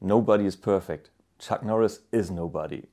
Nobody is perfect. Chuck Norris is nobody.